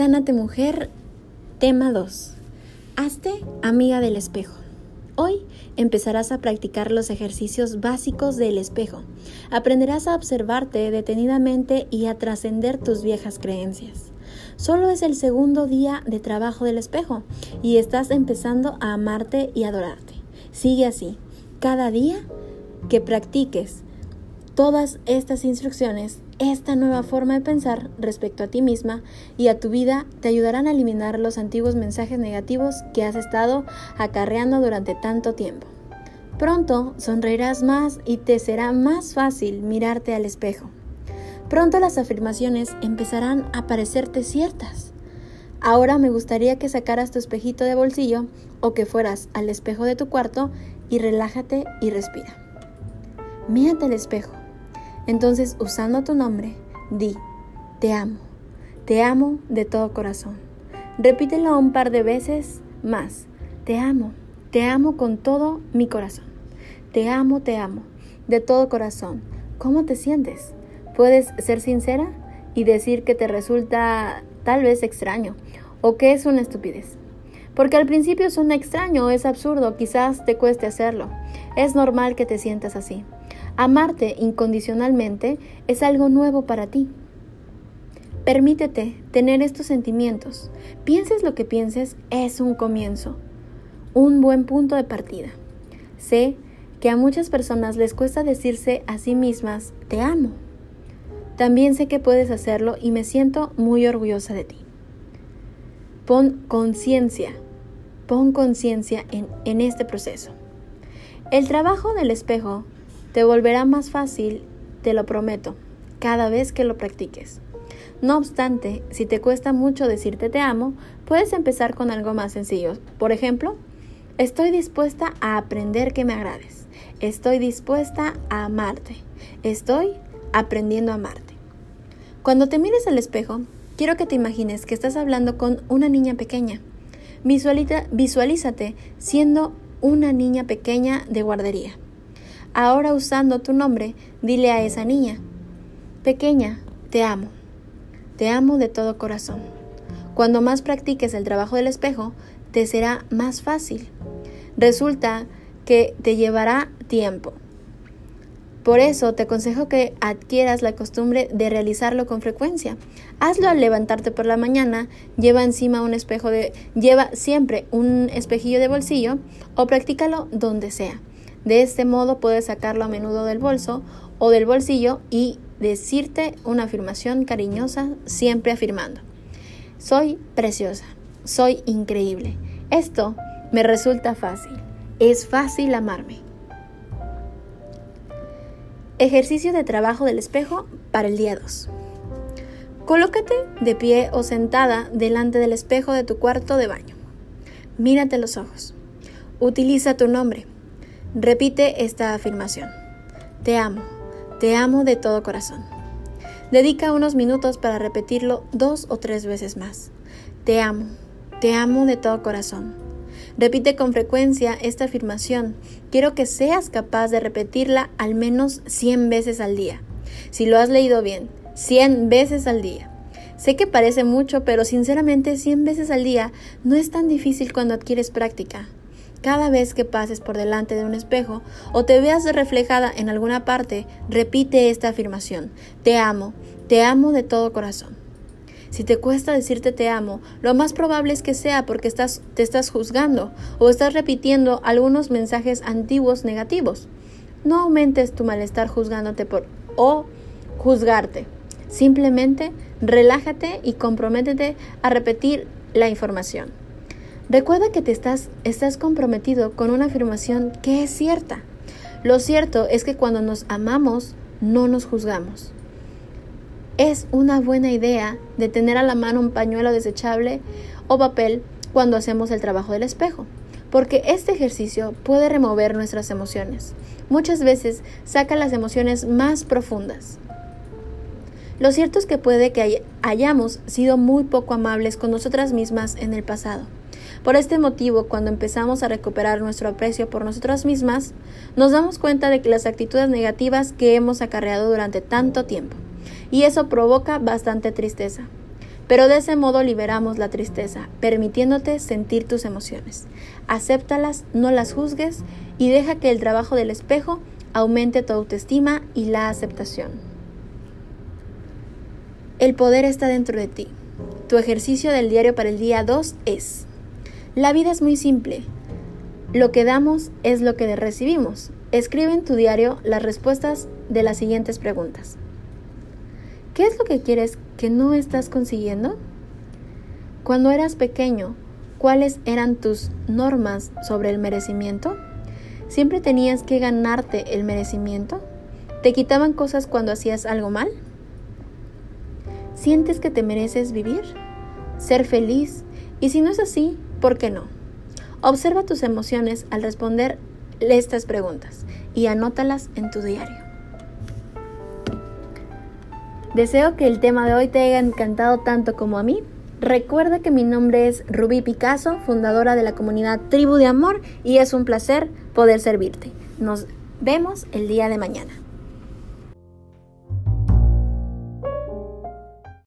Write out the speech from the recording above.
Sánate mujer, tema 2. Hazte amiga del espejo. Hoy empezarás a practicar los ejercicios básicos del espejo. Aprenderás a observarte detenidamente y a trascender tus viejas creencias. Solo es el segundo día de trabajo del espejo y estás empezando a amarte y adorarte. Sigue así. Cada día que practiques todas estas instrucciones, esta nueva forma de pensar respecto a ti misma y a tu vida te ayudarán a eliminar los antiguos mensajes negativos que has estado acarreando durante tanto tiempo. Pronto sonreirás más y te será más fácil mirarte al espejo. Pronto las afirmaciones empezarán a parecerte ciertas. Ahora me gustaría que sacaras tu espejito de bolsillo o que fueras al espejo de tu cuarto y relájate y respira. Mírate al espejo entonces, usando tu nombre, di, te amo, te amo de todo corazón. Repítelo un par de veces más, te amo, te amo con todo mi corazón. Te amo, te amo, de todo corazón. ¿Cómo te sientes? Puedes ser sincera y decir que te resulta tal vez extraño o que es una estupidez. Porque al principio suena extraño, es absurdo, quizás te cueste hacerlo. Es normal que te sientas así. Amarte incondicionalmente es algo nuevo para ti. Permítete tener estos sentimientos. Pienses lo que pienses, es un comienzo, un buen punto de partida. Sé que a muchas personas les cuesta decirse a sí mismas, te amo. También sé que puedes hacerlo y me siento muy orgullosa de ti. Pon conciencia, pon conciencia en, en este proceso. El trabajo del espejo te volverá más fácil, te lo prometo, cada vez que lo practiques. No obstante, si te cuesta mucho decirte te amo, puedes empezar con algo más sencillo. Por ejemplo, estoy dispuesta a aprender que me agrades. Estoy dispuesta a amarte. Estoy aprendiendo a amarte. Cuando te mires al espejo, quiero que te imagines que estás hablando con una niña pequeña. visualízate siendo una niña pequeña de guardería. Ahora usando tu nombre, dile a esa niña, pequeña, te amo, te amo de todo corazón. Cuando más practiques el trabajo del espejo, te será más fácil. Resulta que te llevará tiempo. Por eso te aconsejo que adquieras la costumbre de realizarlo con frecuencia. Hazlo al levantarte por la mañana, lleva encima un espejo de lleva siempre un espejillo de bolsillo o practícalo donde sea. De este modo puedes sacarlo a menudo del bolso o del bolsillo y decirte una afirmación cariñosa, siempre afirmando. Soy preciosa, soy increíble. Esto me resulta fácil. Es fácil amarme. Ejercicio de trabajo del espejo para el día 2. Colócate de pie o sentada delante del espejo de tu cuarto de baño. Mírate los ojos. Utiliza tu nombre. Repite esta afirmación. Te amo, te amo de todo corazón. Dedica unos minutos para repetirlo dos o tres veces más. Te amo, te amo de todo corazón. Repite con frecuencia esta afirmación. Quiero que seas capaz de repetirla al menos 100 veces al día. Si lo has leído bien, 100 veces al día. Sé que parece mucho, pero sinceramente 100 veces al día no es tan difícil cuando adquieres práctica. Cada vez que pases por delante de un espejo o te veas reflejada en alguna parte, repite esta afirmación. Te amo, te amo de todo corazón. Si te cuesta decirte te amo, lo más probable es que sea porque estás, te estás juzgando o estás repitiendo algunos mensajes antiguos negativos. No aumentes tu malestar juzgándote por o juzgarte. Simplemente relájate y comprométete a repetir la información. Recuerda que te estás, estás comprometido con una afirmación que es cierta. Lo cierto es que cuando nos amamos, no nos juzgamos. Es una buena idea de tener a la mano un pañuelo desechable o papel cuando hacemos el trabajo del espejo, porque este ejercicio puede remover nuestras emociones. Muchas veces saca las emociones más profundas. Lo cierto es que puede que hayamos sido muy poco amables con nosotras mismas en el pasado por este motivo, cuando empezamos a recuperar nuestro aprecio por nosotras mismas, nos damos cuenta de que las actitudes negativas que hemos acarreado durante tanto tiempo. Y eso provoca bastante tristeza. pero de ese modo liberamos la tristeza, permitiéndote sentir tus emociones. Acéptalas, no las juzgues y deja que el trabajo del espejo aumente tu autoestima y la aceptación. El poder está dentro de ti. Tu ejercicio del diario para el día 2 es, la vida es muy simple. Lo que damos es lo que recibimos. Escribe en tu diario las respuestas de las siguientes preguntas. ¿Qué es lo que quieres que no estás consiguiendo? Cuando eras pequeño, ¿cuáles eran tus normas sobre el merecimiento? ¿Siempre tenías que ganarte el merecimiento? ¿Te quitaban cosas cuando hacías algo mal? ¿Sientes que te mereces vivir? ¿Ser feliz? Y si no es así, ¿por qué no? Observa tus emociones al responder estas preguntas y anótalas en tu diario. Deseo que el tema de hoy te haya encantado tanto como a mí. Recuerda que mi nombre es Rubí Picasso, fundadora de la comunidad Tribu de Amor, y es un placer poder servirte. Nos vemos el día de mañana.